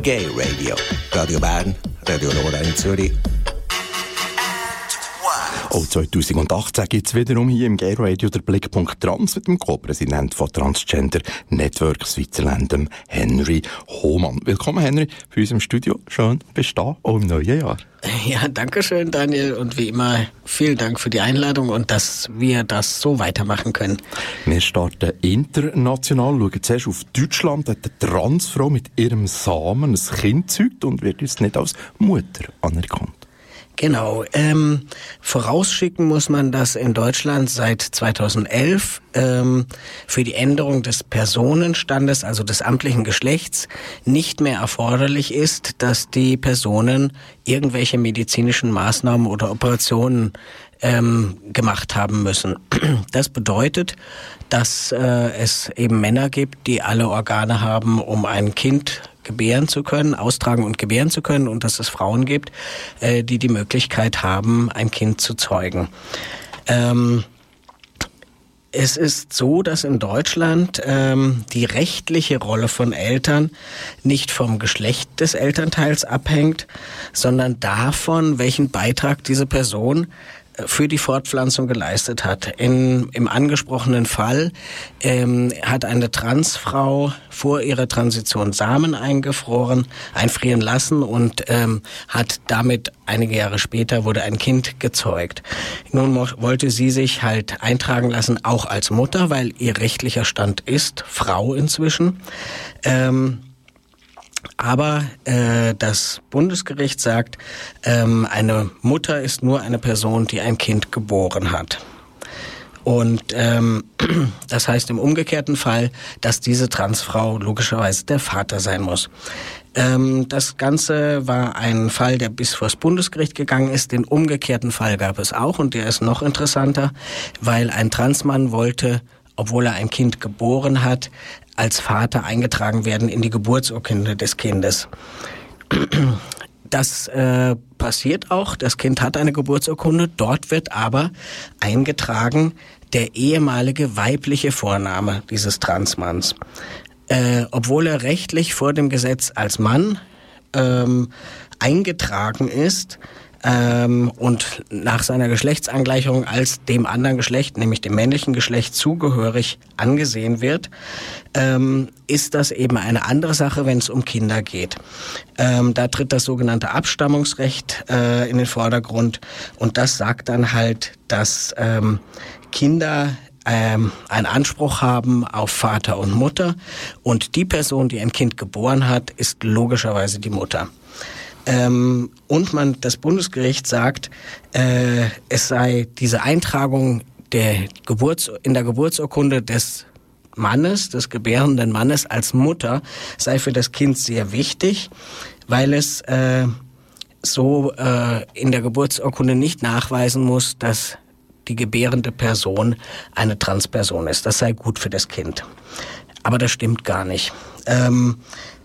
Gay Radio. Radio Bern, Radio Nora in Zürich. Oh, 2018 gibt es wiederum hier im Gay Radio der Blickpunkt Trans mit dem Co-Präsident von Transgender Network Switzerland, Henry Hohmann. Willkommen, Henry, bei uns im Studio. Schön bist du da, auch im neuen Jahr. Ja, danke schön, Daniel. Und wie immer, vielen Dank für die Einladung und dass wir das so weitermachen können. Wir starten international, schauen zuerst auf Deutschland. Hat eine Transfrau mit ihrem Samen ein Kind zeugt und wird jetzt nicht als Mutter anerkannt. Genau. Ähm, vorausschicken muss man, dass in Deutschland seit 2011 ähm, für die Änderung des Personenstandes, also des amtlichen Geschlechts, nicht mehr erforderlich ist, dass die Personen irgendwelche medizinischen Maßnahmen oder Operationen ähm, gemacht haben müssen. Das bedeutet, dass äh, es eben Männer gibt, die alle Organe haben, um ein Kind gebären zu können, austragen und gebären zu können und dass es Frauen gibt, äh, die die Möglichkeit haben, ein Kind zu zeugen. Ähm, es ist so, dass in Deutschland ähm, die rechtliche Rolle von Eltern nicht vom Geschlecht des Elternteils abhängt, sondern davon, welchen Beitrag diese Person für die Fortpflanzung geleistet hat. In, Im angesprochenen Fall ähm, hat eine Transfrau vor ihrer Transition Samen eingefroren, einfrieren lassen und ähm, hat damit einige Jahre später wurde ein Kind gezeugt. Nun wollte sie sich halt eintragen lassen, auch als Mutter, weil ihr rechtlicher Stand ist Frau inzwischen. Ähm, aber äh, das Bundesgericht sagt, ähm, eine Mutter ist nur eine Person, die ein Kind geboren hat. Und ähm, das heißt im umgekehrten Fall, dass diese Transfrau logischerweise der Vater sein muss. Ähm, das Ganze war ein Fall, der bis vors Bundesgericht gegangen ist. Den umgekehrten Fall gab es auch und der ist noch interessanter, weil ein Transmann wollte obwohl er ein Kind geboren hat, als Vater eingetragen werden in die Geburtsurkunde des Kindes. Das äh, passiert auch. Das Kind hat eine Geburtsurkunde. Dort wird aber eingetragen der ehemalige weibliche Vorname dieses Transmanns. Äh, obwohl er rechtlich vor dem Gesetz als Mann ähm, eingetragen ist, ähm, und nach seiner Geschlechtsangleichung als dem anderen Geschlecht, nämlich dem männlichen Geschlecht, zugehörig angesehen wird, ähm, ist das eben eine andere Sache, wenn es um Kinder geht. Ähm, da tritt das sogenannte Abstammungsrecht äh, in den Vordergrund und das sagt dann halt, dass ähm, Kinder ähm, einen Anspruch haben auf Vater und Mutter und die Person, die ein Kind geboren hat, ist logischerweise die Mutter. Ähm, und man, das Bundesgericht sagt, äh, es sei diese Eintragung der Geburts, in der Geburtsurkunde des Mannes, des gebärenden Mannes als Mutter, sei für das Kind sehr wichtig, weil es äh, so äh, in der Geburtsurkunde nicht nachweisen muss, dass die gebärende Person eine Transperson ist. Das sei gut für das Kind. Aber das stimmt gar nicht. Ähm,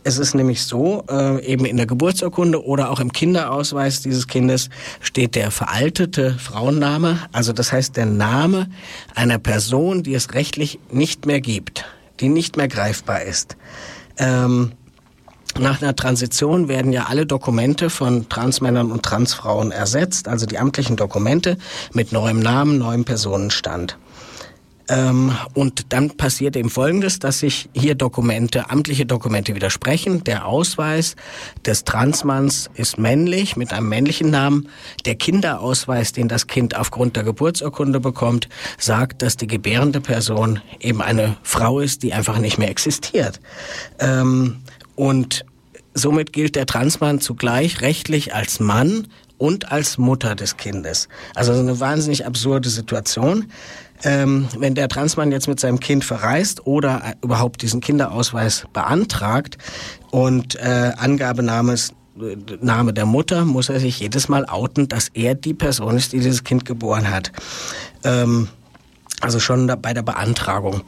es ist nämlich so, äh, eben in der Geburtsurkunde oder auch im Kinderausweis dieses Kindes steht der veraltete Frauenname, also das heißt der Name einer Person, die es rechtlich nicht mehr gibt, die nicht mehr greifbar ist. Ähm, nach einer Transition werden ja alle Dokumente von Transmännern und Transfrauen ersetzt, also die amtlichen Dokumente mit neuem Namen, neuem Personenstand. Ähm, und dann passiert eben Folgendes, dass sich hier Dokumente, amtliche Dokumente widersprechen. Der Ausweis des Transmanns ist männlich mit einem männlichen Namen. Der Kinderausweis, den das Kind aufgrund der Geburtsurkunde bekommt, sagt, dass die gebärende Person eben eine Frau ist, die einfach nicht mehr existiert. Ähm, und somit gilt der Transmann zugleich rechtlich als Mann und als Mutter des Kindes. Also eine wahnsinnig absurde Situation ähm, wenn der Transmann jetzt mit seinem Kind verreist oder äh, überhaupt diesen Kinderausweis beantragt und äh, Angabename äh, Name der Mutter, muss er sich jedes Mal outen, dass er die Person ist, die dieses Kind geboren hat. Ähm, also schon da, bei der Beantragung.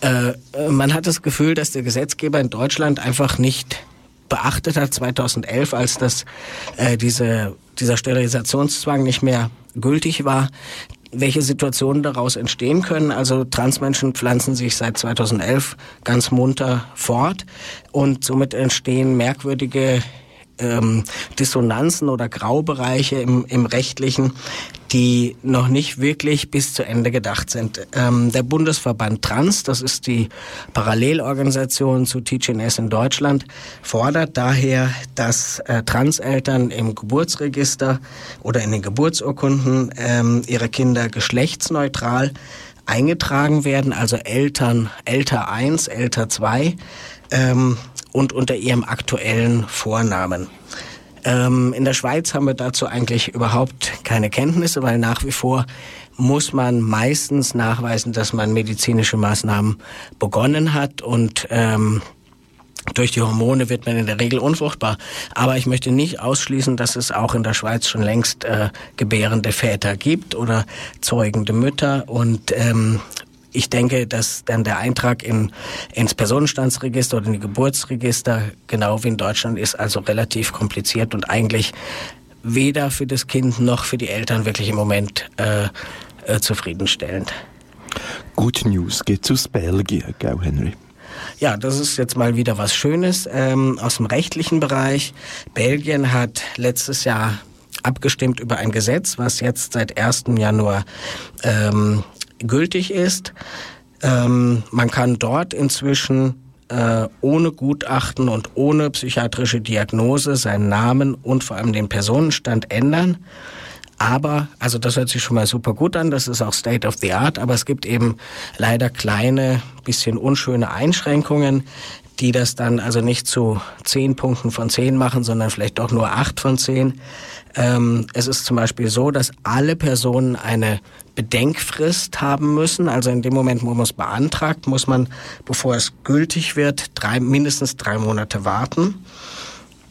Äh, äh man hat das Gefühl, dass der Gesetzgeber in Deutschland einfach nicht beachtet hat 2011, als das äh, diese dieser Sterilisationszwang nicht mehr gültig war, welche Situationen daraus entstehen können. Also Transmenschen pflanzen sich seit 2011 ganz munter fort und somit entstehen merkwürdige ähm, Dissonanzen oder Graubereiche im, im rechtlichen, die noch nicht wirklich bis zu Ende gedacht sind. Ähm, der Bundesverband Trans, das ist die Parallelorganisation zu TGNS in Deutschland, fordert daher, dass äh, Transeltern im Geburtsregister oder in den Geburtsurkunden ähm, ihre Kinder geschlechtsneutral eingetragen werden, also Eltern, älter 1, älter 2 ähm, und unter ihrem aktuellen Vornamen. Ähm, in der Schweiz haben wir dazu eigentlich überhaupt keine Kenntnisse, weil nach wie vor muss man meistens nachweisen, dass man medizinische Maßnahmen begonnen hat und ähm, durch die Hormone wird man in der Regel unfruchtbar. Aber ich möchte nicht ausschließen, dass es auch in der Schweiz schon längst äh, gebärende Väter gibt oder zeugende Mütter. Und ähm, ich denke, dass dann der Eintrag in, ins Personenstandsregister oder in die Geburtsregister, genau wie in Deutschland, ist also relativ kompliziert und eigentlich weder für das Kind noch für die Eltern wirklich im Moment äh, äh, zufriedenstellend. Good News geht's aus Belgien, gell, Henry? Ja, das ist jetzt mal wieder was Schönes ähm, aus dem rechtlichen Bereich. Belgien hat letztes Jahr abgestimmt über ein Gesetz, was jetzt seit 1. Januar ähm, gültig ist. Ähm, man kann dort inzwischen äh, ohne Gutachten und ohne psychiatrische Diagnose seinen Namen und vor allem den Personenstand ändern. Aber, also das hört sich schon mal super gut an, das ist auch State of the Art, aber es gibt eben leider kleine, bisschen unschöne Einschränkungen, die das dann also nicht zu zehn Punkten von zehn machen, sondern vielleicht doch nur acht von zehn. Ähm, es ist zum Beispiel so, dass alle Personen eine Bedenkfrist haben müssen. Also in dem Moment, wo man es beantragt, muss man, bevor es gültig wird, drei, mindestens drei Monate warten.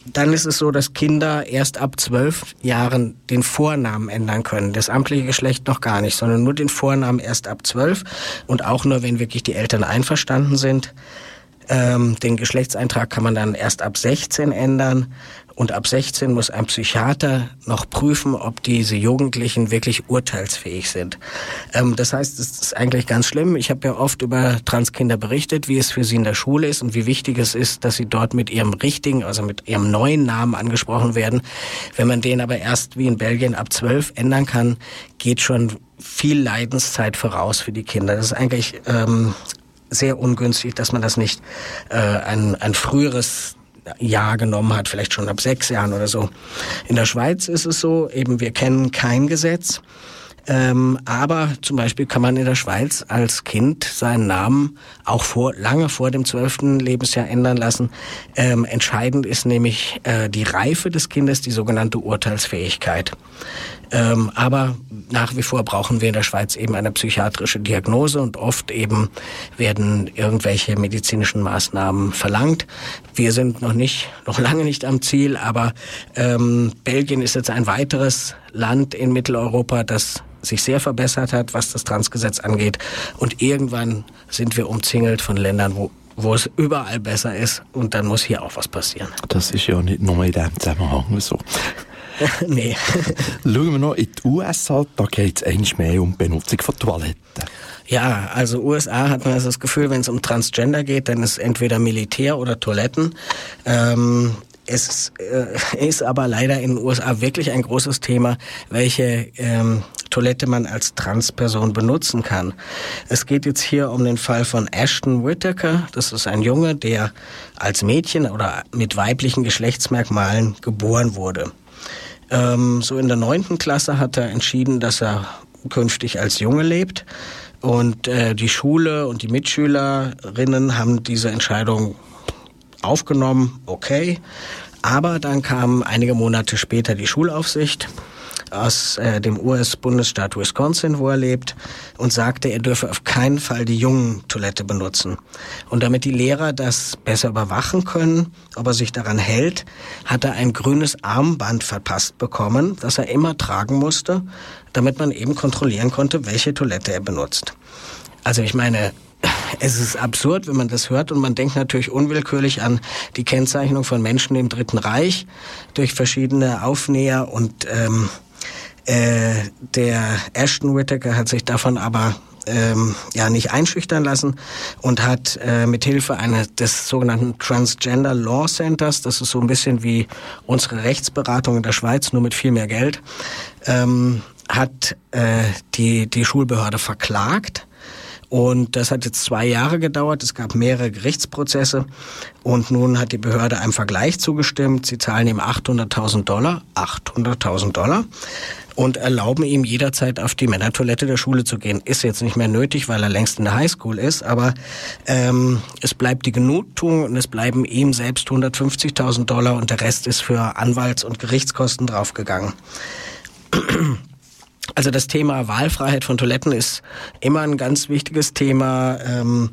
Dann ist es so, dass Kinder erst ab zwölf Jahren den Vornamen ändern können. Das amtliche Geschlecht noch gar nicht, sondern nur den Vornamen erst ab zwölf und auch nur, wenn wirklich die Eltern einverstanden sind. Ähm, den Geschlechtseintrag kann man dann erst ab 16 ändern und ab 16 muss ein Psychiater noch prüfen, ob diese Jugendlichen wirklich urteilsfähig sind. Ähm, das heißt, es ist eigentlich ganz schlimm. Ich habe ja oft über Transkinder berichtet, wie es für sie in der Schule ist und wie wichtig es ist, dass sie dort mit ihrem richtigen, also mit ihrem neuen Namen angesprochen werden. Wenn man den aber erst wie in Belgien ab 12 ändern kann, geht schon viel Leidenszeit voraus für die Kinder. Das ist eigentlich ähm, sehr ungünstig, dass man das nicht äh, ein, ein früheres Jahr genommen hat, vielleicht schon ab sechs Jahren oder so. In der Schweiz ist es so, eben wir kennen kein Gesetz. Ähm, aber zum Beispiel kann man in der Schweiz als Kind seinen Namen auch vor, lange vor dem zwölften Lebensjahr ändern lassen. Ähm, entscheidend ist nämlich äh, die Reife des Kindes, die sogenannte Urteilsfähigkeit. Ähm, aber nach wie vor brauchen wir in der Schweiz eben eine psychiatrische Diagnose und oft eben werden irgendwelche medizinischen Maßnahmen verlangt. Wir sind noch nicht, noch lange nicht am Ziel, aber ähm, Belgien ist jetzt ein weiteres Land in Mitteleuropa, das sich sehr verbessert hat, was das Transgesetz angeht. Und irgendwann sind wir umzingelt von Ländern, wo wo es überall besser ist und dann muss hier auch was passieren. Das ist ja nicht nur in diesem Zusammenhang so. nee. Schauen wir noch in die USA, da geht es eigentlich mehr um die Benutzung von Toiletten. Ja, also USA hat man also das Gefühl, wenn es um Transgender geht, dann ist entweder Militär oder Toiletten. Ähm, es äh, ist aber leider in den USA wirklich ein großes Thema, welche ähm, Toilette man als Transperson benutzen kann. Es geht jetzt hier um den Fall von Ashton Whittaker. Das ist ein Junge, der als Mädchen oder mit weiblichen Geschlechtsmerkmalen geboren wurde. Ähm, so in der neunten Klasse hat er entschieden, dass er künftig als Junge lebt. Und äh, die Schule und die Mitschülerinnen haben diese Entscheidung aufgenommen, okay. Aber dann kam einige Monate später die Schulaufsicht aus äh, dem US-Bundesstaat Wisconsin, wo er lebt, und sagte, er dürfe auf keinen Fall die Jungen-Toilette benutzen. Und damit die Lehrer das besser überwachen können, ob er sich daran hält, hat er ein grünes Armband verpasst bekommen, das er immer tragen musste, damit man eben kontrollieren konnte, welche Toilette er benutzt. Also ich meine, es ist absurd, wenn man das hört und man denkt natürlich unwillkürlich an die Kennzeichnung von Menschen im Dritten Reich durch verschiedene Aufnäher und ähm, Äh, der Ashton Whittaker hat sich davon aber ähm, ja nicht einschüchtern lassen und hat äh, mithilfe eines des sogenannten Transgender Law Centers, das ist so ein bisschen wie unsere Rechtsberatung in der Schweiz, nur mit viel mehr Geld, ähm, hat äh, die die Schulbehörde verklagt. Und das hat jetzt zwei Jahre gedauert. Es gab mehrere Gerichtsprozesse. Und nun hat die Behörde einem Vergleich zugestimmt. Sie zahlen ihm 800.000 Dollar. 800.000 Dollar und erlauben ihm jederzeit auf die Männertoilette der Schule zu gehen. Ist jetzt nicht mehr nötig, weil er längst in der Highschool ist, aber ähm, es bleibt die Genugtuung und es bleiben ihm selbst 150.000 Dollar und der Rest ist für Anwalts- und Gerichtskosten draufgegangen. Also das Thema Wahlfreiheit von Toiletten ist immer ein ganz wichtiges Thema. Ähm,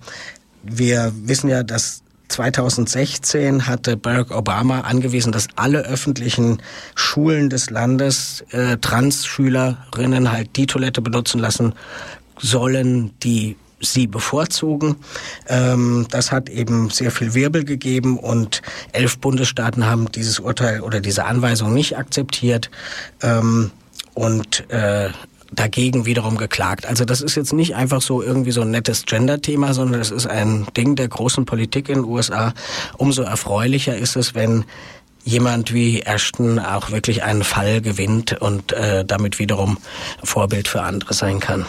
wir wissen ja, dass 2016 hatte Barack Obama angewiesen, dass alle öffentlichen Schulen des Landes äh, Trans-Schülerinnen halt die Toilette benutzen lassen sollen, die sie bevorzugen. Ähm, das hat eben sehr viel Wirbel gegeben und elf Bundesstaaten haben dieses Urteil oder diese Anweisung nicht akzeptiert. Ähm, und äh, dagegen wiederum geklagt. Also das ist jetzt nicht einfach so irgendwie so ein nettes Gender-Thema, sondern es ist ein Ding der großen Politik in den USA. Umso erfreulicher ist es, wenn jemand wie Ashton auch wirklich einen Fall gewinnt und äh, damit wiederum Vorbild für andere sein kann.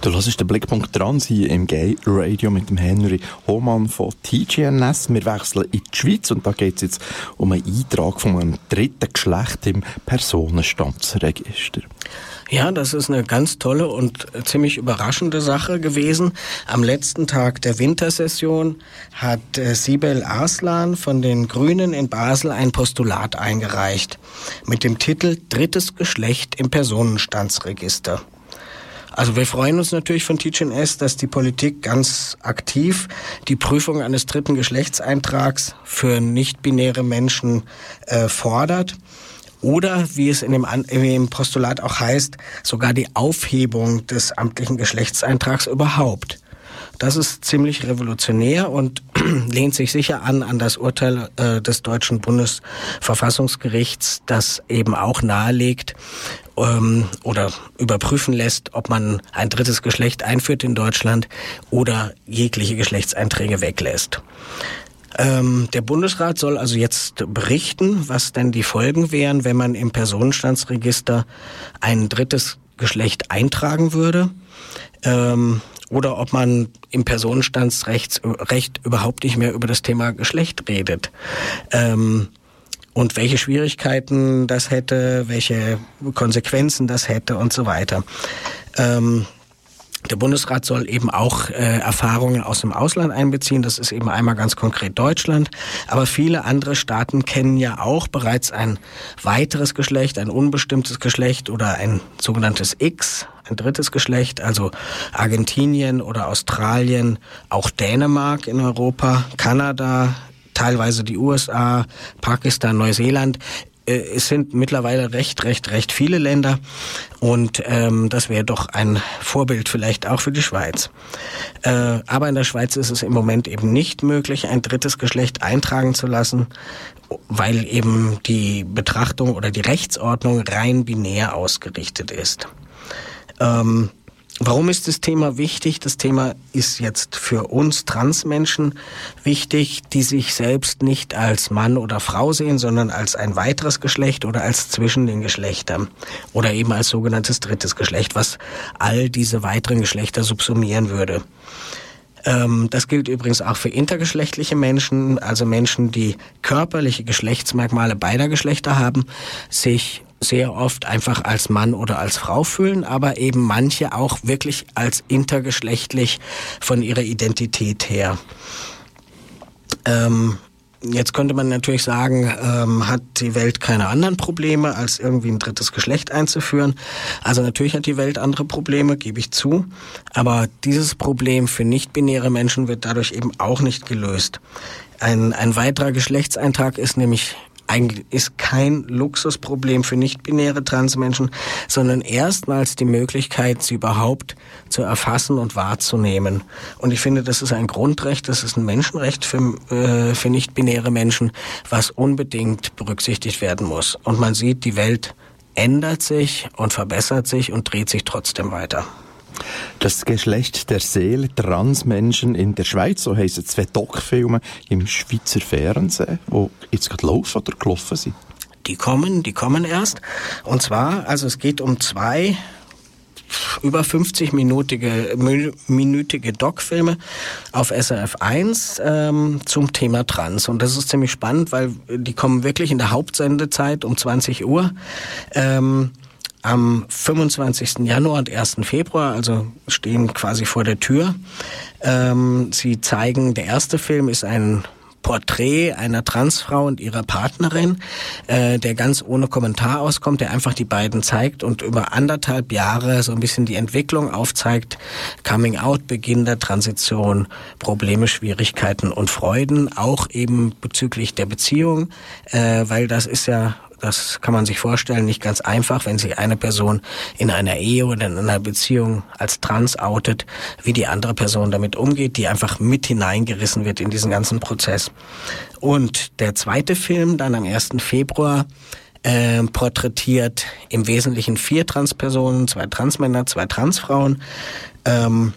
Du hörst den Blickpunkt dran sein im Gay Radio mit dem Henry Hohmann von TGNS. Wir wechseln in die Schweiz und da geht es jetzt um einen Eintrag von einem dritten Geschlecht im Personenstandsregister. Ja, das ist eine ganz tolle und ziemlich überraschende Sache gewesen. Am letzten Tag der Wintersession hat äh, Sibel Arslan von den Grünen in Basel ein Postulat eingereicht mit dem Titel Drittes Geschlecht im Personenstandsregister. Also wir freuen uns natürlich von TGNS, dass die Politik ganz aktiv die Prüfung eines dritten Geschlechtseintrags für nicht-binäre Menschen äh, fordert oder, wie es in dem, im Postulat auch heißt, sogar die Aufhebung des amtlichen Geschlechtseintrags überhaupt. Das ist ziemlich revolutionär und lehnt sich sicher an an das Urteil äh, des deutschen Bundesverfassungsgerichts, das eben auch nahelegt ähm, oder überprüfen lässt, ob man ein drittes Geschlecht einführt in Deutschland oder jegliche Geschlechtseinträge weglässt. Ähm, der Bundesrat soll also jetzt berichten, was denn die Folgen wären, wenn man im Personenstandsregister ein drittes Geschlecht eintragen würde. Ähm, oder ob man im Personenstandsrecht Recht überhaupt nicht mehr über das Thema Geschlecht redet. Ähm, und welche Schwierigkeiten das hätte, welche Konsequenzen das hätte und so weiter. Ähm, der Bundesrat soll eben auch äh, Erfahrungen aus dem Ausland einbeziehen. Das ist eben einmal ganz konkret Deutschland. Aber viele andere Staaten kennen ja auch bereits ein weiteres Geschlecht, ein unbestimmtes Geschlecht oder ein sogenanntes X, ein drittes Geschlecht. Also Argentinien oder Australien, auch Dänemark in Europa, Kanada, teilweise die USA, Pakistan, Neuseeland. Äh, es sind mittlerweile recht, recht, recht viele Länder und ähm, das wäre doch ein Vorbild vielleicht auch für die Schweiz. Äh, aber in der Schweiz ist es im Moment eben nicht möglich, ein drittes Geschlecht eintragen zu lassen, weil eben die Betrachtung oder die Rechtsordnung rein binär ausgerichtet ist. Ähm, Warum ist das Thema wichtig? Das Thema ist jetzt für uns Transmenschen wichtig, die sich selbst nicht als Mann oder Frau sehen, sondern als ein weiteres Geschlecht oder als zwischen den Geschlechtern oder eben als sogenanntes drittes Geschlecht, was all diese weiteren Geschlechter subsumieren würde. Ähm, das gilt übrigens auch für intergeschlechtliche Menschen, also Menschen, die körperliche Geschlechtsmerkmale beider Geschlechter haben, sich sehr oft einfach als Mann oder als Frau fühlen, aber eben manche auch wirklich als intergeschlechtlich von ihrer Identität her. Ähm, Jetzt könnte man natürlich sagen, ähm, hat die Welt keine anderen Probleme, als irgendwie ein drittes Geschlecht einzuführen. Also natürlich hat die Welt andere Probleme, gebe ich zu. Aber dieses Problem für nicht-binäre Menschen wird dadurch eben auch nicht gelöst. Ein, ein weiterer Geschlechtseintrag ist nämlich eigentlich ist kein Luxusproblem für nicht-binäre Transmenschen, sondern erstmals die Möglichkeit, sie überhaupt zu erfassen und wahrzunehmen. Und ich finde, das ist ein Grundrecht, das ist ein Menschenrecht für, äh, für nicht-binäre Menschen, was unbedingt berücksichtigt werden muss. Und man sieht, die Welt ändert sich und verbessert sich und dreht sich trotzdem weiter. Das Geschlecht der Seele, Transmenschen in der Schweiz, so heissen zwei Doc-Filme im Schweizer Fernsehen, die jetzt gerade laufen oder gelaufen sind. Die kommen, die kommen erst. Und zwar, also es geht um zwei über 50-minütige minütige Doc-Filme auf SRF 1 ähm, zum Thema Trans. Und das ist ziemlich spannend, weil die kommen wirklich in der Hauptsendezeit um 20 Uhr. Ähm, am 25. Januar und 1. Februar, also stehen quasi vor der Tür. Ähm, sie zeigen, der erste Film ist ein Porträt einer Transfrau und ihrer Partnerin, äh, der ganz ohne Kommentar auskommt, der einfach die beiden zeigt und über anderthalb Jahre so ein bisschen die Entwicklung aufzeigt, Coming Out, Beginn der Transition, Probleme, Schwierigkeiten und Freuden, auch eben bezüglich der Beziehung, äh, weil das ist ja das kann man sich vorstellen, nicht ganz einfach, wenn sich eine Person in einer Ehe oder in einer Beziehung als trans outet, wie die andere Person damit umgeht, die einfach mit hineingerissen wird in diesen ganzen Prozess. Und der zweite Film, dann am 1. Februar, äh, porträtiert im Wesentlichen vier Transpersonen, zwei Transmänner, zwei Transfrauen. Ähm,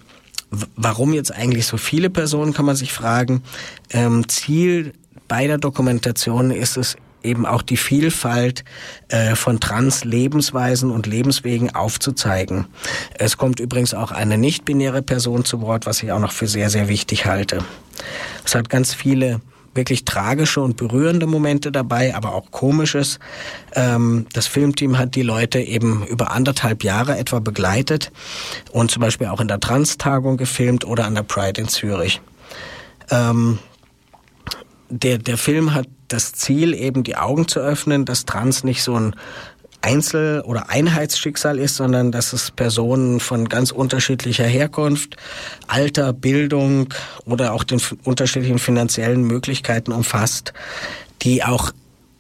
warum jetzt eigentlich so viele Personen, kann man sich fragen. Ähm, Ziel beider Dokumentationen ist es eben auch die Vielfalt äh, von Trans-Lebensweisen und Lebenswegen aufzuzeigen. Es kommt übrigens auch eine nicht-binäre Person zu Wort, was ich auch noch für sehr, sehr wichtig halte. Es hat ganz viele wirklich tragische und berührende Momente dabei, aber auch komisches. Ähm, das Filmteam hat die Leute eben über anderthalb Jahre etwa begleitet und zum Beispiel auch in der Trans-Tagung gefilmt oder an der Pride in Zürich. Ähm, der, der Film hat das Ziel, eben die Augen zu öffnen, dass Trans nicht so ein Einzel- oder Einheitsschicksal ist, sondern dass es Personen von ganz unterschiedlicher Herkunft, Alter, Bildung oder auch den unterschiedlichen finanziellen Möglichkeiten umfasst, die auch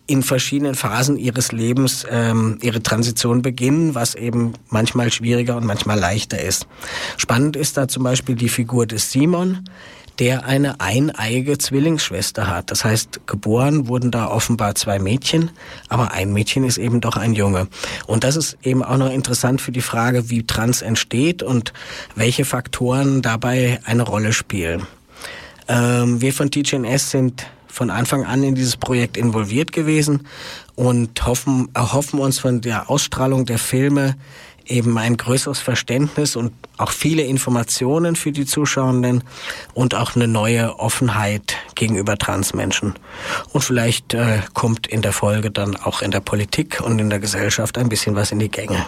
in verschiedenen Phasen ihres Lebens ähm, ihre Transition beginnen, was eben manchmal schwieriger und manchmal leichter ist. Spannend ist da zum Beispiel die Figur des Simon, der eine eineiige Zwillingsschwester hat. Das heißt, geboren wurden da offenbar zwei Mädchen, aber ein Mädchen ist eben doch ein Junge. Und das ist eben auch noch interessant für die Frage, wie Trans entsteht und welche Faktoren dabei eine Rolle spielen. Ähm, wir von TGNS sind von Anfang an in dieses Projekt involviert gewesen und hoffen, erhoffen uns von der Ausstrahlung der Filme eben ein größeres Verständnis und auch viele Informationen für die Zuschauenden und auch eine neue Offenheit gegenüber Transmenschen. Und vielleicht äh, kommt in der Folge dann auch in der Politik und in der Gesellschaft ein bisschen was in die Gänge.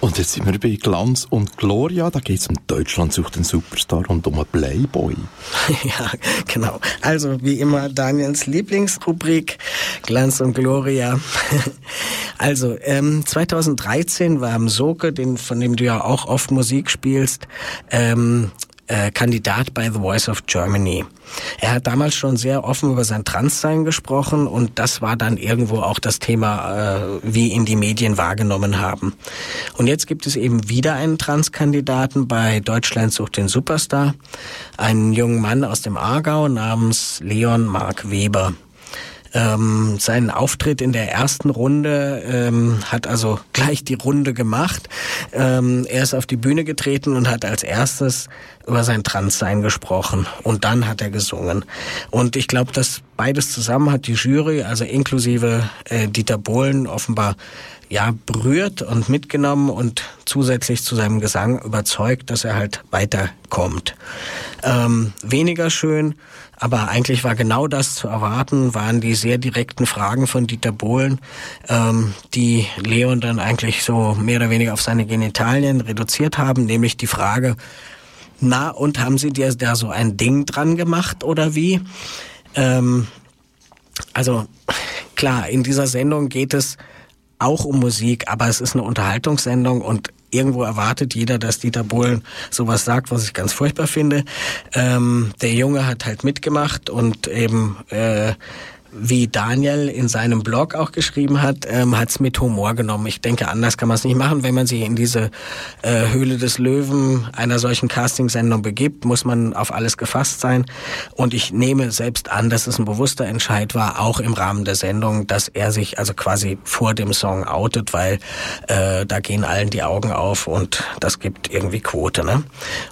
Und jetzt sind wir bei Glanz und Gloria. Da geht es um Deutschland sucht den Superstar und um einen Playboy. ja, genau. Also wie immer Daniels Lieblingsrubrik Glanz und Gloria. also ähm, 2013 war am Soke, den, von dem du ja auch oft Musik spielst, ähm, äh, Kandidat bei The Voice of Germany. Er hat damals schon sehr offen über sein Transsein gesprochen und das war dann irgendwo auch das Thema, äh, wie ihn die Medien wahrgenommen haben. Und jetzt gibt es eben wieder einen Transkandidaten bei Deutschland sucht den Superstar, einen jungen Mann aus dem Aargau namens Leon Mark Weber. Ähm, seinen Auftritt in der ersten Runde ähm, hat also gleich die Runde gemacht. Ähm, er ist auf die Bühne getreten und hat als erstes über sein Transsein gesprochen und dann hat er gesungen. Und ich glaube, dass beides zusammen hat die Jury, also inklusive äh, Dieter Bohlen, offenbar ja berührt und mitgenommen und zusätzlich zu seinem Gesang überzeugt, dass er halt weiterkommt. Ähm, weniger schön aber eigentlich war genau das zu erwarten, waren die sehr direkten Fragen von Dieter Bohlen, ähm, die Leon dann eigentlich so mehr oder weniger auf seine Genitalien reduziert haben, nämlich die Frage, na, und haben Sie dir da so ein Ding dran gemacht oder wie? Ähm, also klar, in dieser Sendung geht es auch um Musik, aber es ist eine Unterhaltungssendung und irgendwo erwartet jeder, dass Dieter Bohlen sowas sagt, was ich ganz furchtbar finde. Ähm, der Junge hat halt mitgemacht und eben äh, wie Daniel in seinem Blog auch geschrieben hat, ähm, hat es mit Humor genommen. Ich denke, anders kann man es nicht machen. Wenn man sich in diese äh, Höhle des Löwen einer solchen Castingsendung begibt, muss man auf alles gefasst sein. Und ich nehme selbst an, dass es ein bewusster Entscheid war, auch im Rahmen der Sendung, dass er sich also quasi vor dem Song outet, weil äh, da gehen allen die Augen auf und das gibt irgendwie Quote. Ne?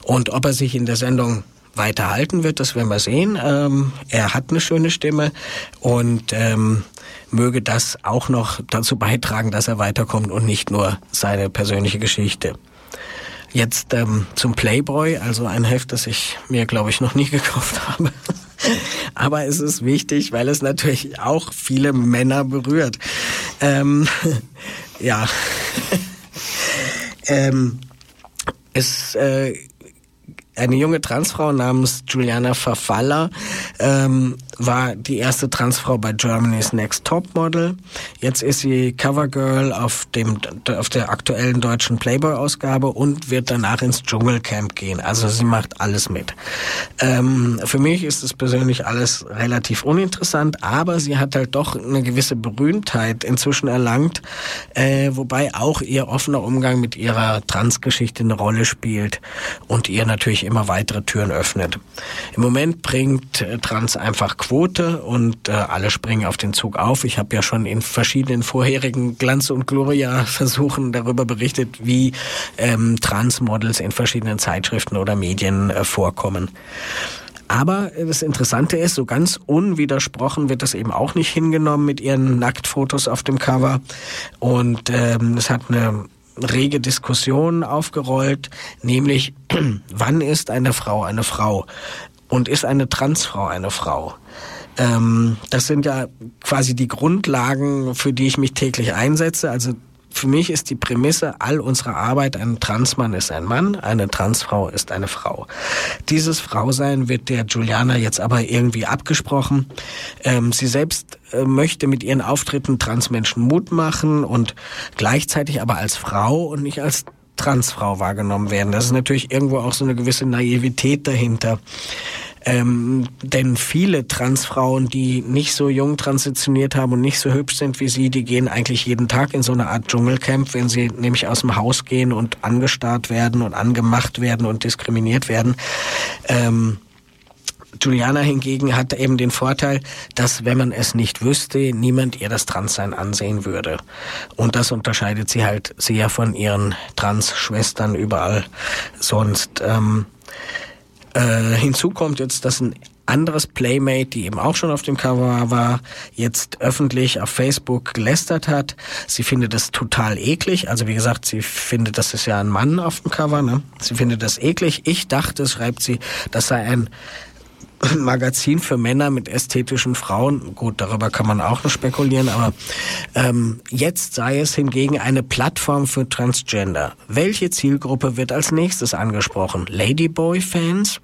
Und ob er sich in der Sendung weiterhalten wird, das werden wir sehen. Ähm, er hat eine schöne Stimme und ähm, möge das auch noch dazu beitragen, dass er weiterkommt und nicht nur seine persönliche Geschichte. Jetzt ähm, zum Playboy, also ein Heft, das ich mir, glaube ich, noch nie gekauft habe. Aber es ist wichtig, weil es natürlich auch viele Männer berührt. Ähm, ja. ähm, es äh, eine junge Transfrau namens Juliana Verfaller ähm, war die erste Transfrau bei Germany's Next Top Model. Jetzt ist sie Covergirl auf dem auf der aktuellen deutschen Playboy-Ausgabe und wird danach ins Dschungelcamp gehen. Also sie macht alles mit. Ähm, für mich ist es persönlich alles relativ uninteressant, aber sie hat halt doch eine gewisse Berühmtheit inzwischen erlangt, äh, wobei auch ihr offener Umgang mit ihrer Transgeschichte eine Rolle spielt und ihr natürlich immer weitere Türen öffnet. Im Moment bringt äh, Trans einfach Quote und äh, alle springen auf den Zug auf. Ich habe ja schon in verschiedenen vorherigen Glanz- und Gloria-Versuchen darüber berichtet, wie ähm, Transmodels in verschiedenen Zeitschriften oder Medien äh, vorkommen. Aber das Interessante ist, so ganz unwidersprochen wird das eben auch nicht hingenommen mit ihren Nacktfotos auf dem Cover. Und ähm, es hat eine rege Diskussion aufgerollt, nämlich wann ist eine Frau eine Frau und ist eine Transfrau eine Frau? Ähm, das sind ja quasi die Grundlagen, für die ich mich täglich einsetze. Also für mich ist die Prämisse all unserer Arbeit, ein Transmann ist ein Mann, eine Transfrau ist eine Frau. Dieses Frausein wird der Juliana jetzt aber irgendwie abgesprochen. Ähm, sie selbst äh, möchte mit ihren Auftritten Transmenschen Mut machen und gleichzeitig aber als Frau und nicht als Transfrau wahrgenommen werden. Das ist natürlich irgendwo auch so eine gewisse Naivität dahinter. Ähm, denn viele Transfrauen, die nicht so jung transitioniert haben und nicht so hübsch sind wie sie, die gehen eigentlich jeden Tag in so eine Art Dschungelcamp, wenn sie nämlich aus dem Haus gehen und angestarrt werden und angemacht werden und diskriminiert werden. Ähm, Juliana hingegen hat eben den Vorteil, dass wenn man es nicht wüsste, niemand ihr das Transsein ansehen würde. Und das unterscheidet sie halt sehr von ihren Trans-Schwestern überall sonst. Ähm, äh, hinzu kommt jetzt, dass ein anderes Playmate, die eben auch schon auf dem Cover war, jetzt öffentlich auf Facebook gelästert hat. Sie findet das total eklig. Also wie gesagt, sie findet, das ist ja ein Mann auf dem Cover. Ne? Sie findet das eklig. Ich dachte, schreibt sie, das sei ein Magazin für Männer mit ästhetischen Frauen. Gut, darüber kann man auch noch spekulieren, aber ähm, jetzt sei es hingegen eine Plattform für Transgender. Welche Zielgruppe wird als nächstes angesprochen? Ladyboy-Fans?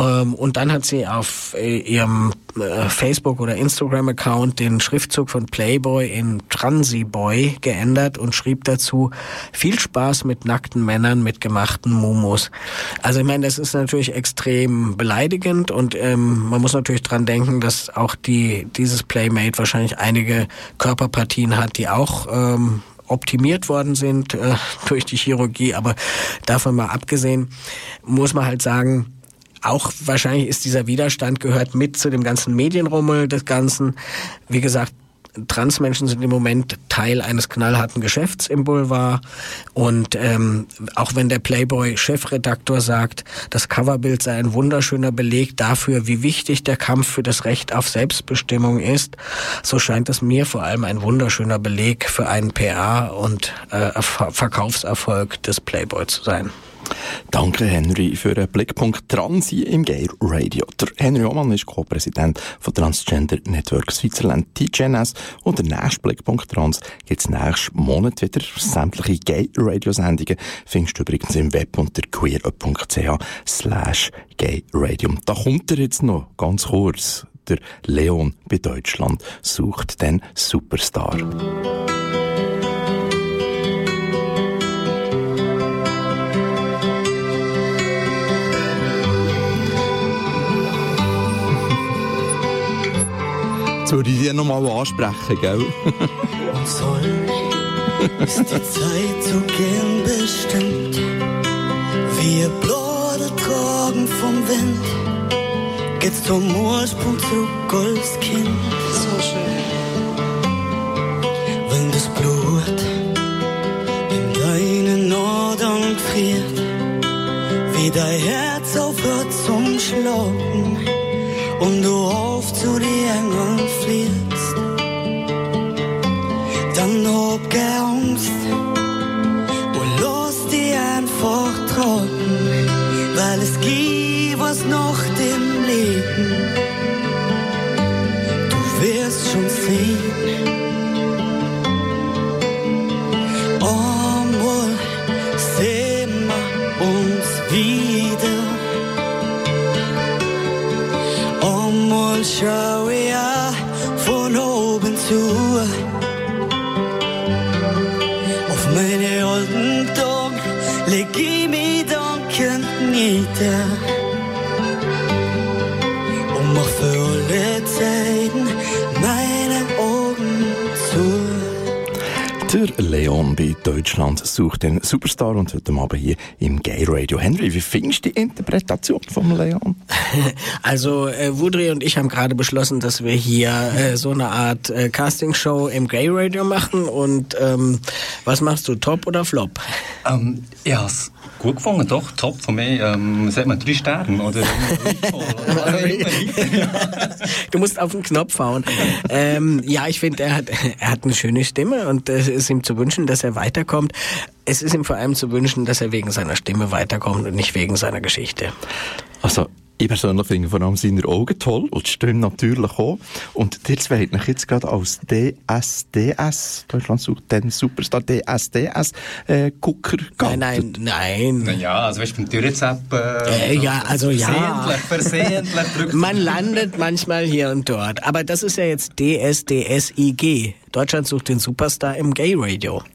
Ähm, und dann hat sie auf äh, ihrem äh, Facebook- oder Instagram-Account den Schriftzug von Playboy in Transiboy geändert und schrieb dazu, viel Spaß mit nackten Männern mit gemachten Mumus. Also ich meine, das ist natürlich extrem beleidigend und ähm, man muss natürlich dran denken, dass auch die dieses Playmate wahrscheinlich einige Körperpartien hat, die auch ähm, optimiert worden sind äh, durch die Chirurgie. Aber davon mal abgesehen, muss man halt sagen, auch wahrscheinlich ist dieser Widerstand gehört mit zu dem ganzen Medienrummel des Ganzen. Wie gesagt, Transmenschen sind im Moment Teil eines knallharten Geschäfts im Boulevard. Und ähm, auch wenn der Playboy-Chefredaktor sagt, das Coverbild sei ein wunderschöner Beleg dafür, wie wichtig der Kampf für das Recht auf Selbstbestimmung ist, so scheint es mir vor allem ein wunderschöner Beleg für einen PA und äh, Verkaufserfolg des Playboy zu sein. Danke, Henry, für einen Blickpunkt Trans im Gay Radio. Der Henry Oman ist Co-Präsident von Transgender Network Switzerland, TGNS. Und der nächste Blickpunkt Trans gibt es nächsten Monat wieder. Sämtliche Gay Radio Sendungen findest du übrigens im Web unter queer.ch slash Gay Radio. Da kommt er jetzt noch ganz kurz. Der Leon bei Deutschland sucht den Superstar. Jetzt würde ich dir nochmal ansprechen, gell? Und soll ist die Zeit zu gehen bestimmt. Wir Blätter tragen vom Wind, geht's zum Ursprung zu Goldskind. So schön. Wenn das Blut in deinen Adern friert, wie dein Herz aufhört zum Schlagen und du auf zu den Engeln fliehst, dann hab keine Angst und lass dich einfach tragen, weil es gibt was nach dem Leben. Du wirst schon sehen. Der Leon bei Deutschland sucht den Superstar und heute Abend hier im Gay Radio. Henry, wie findest du die Interpretation vom Leon? Also äh, Wudri und ich haben gerade beschlossen, dass wir hier äh, so eine Art äh, Castingshow im Gay Radio machen. Und ähm, was machst du, Top oder Flop? Ähm, es gut gefunden, doch, top von mir. Ähm, sagt man drei Sterne oder Du musst auf den Knopf hauen. ähm, ja, ich finde, er hat, er hat eine schöne Stimme und es ist ihm zu wünschen, dass er weiterkommt. Es ist ihm vor allem zu wünschen, dass er wegen seiner Stimme weiterkommt und nicht wegen seiner Geschichte. Also, ich persönlich finde vor allem seine Augen toll und die Stimme natürlich auch. Und ihr zwei habt euch jetzt gerade als DSDS, Deutschland sucht den Superstar DSDS, äh, Gucker Nein, nein, nein. Ja, also weißt du, beim Türrezept... Äh, ja, also ja. Versehentlich, versehentlich drückt Man landet manchmal hier und dort. Aber das ist ja jetzt DSDSIG. Deutschland sucht den Superstar im Gay Radio.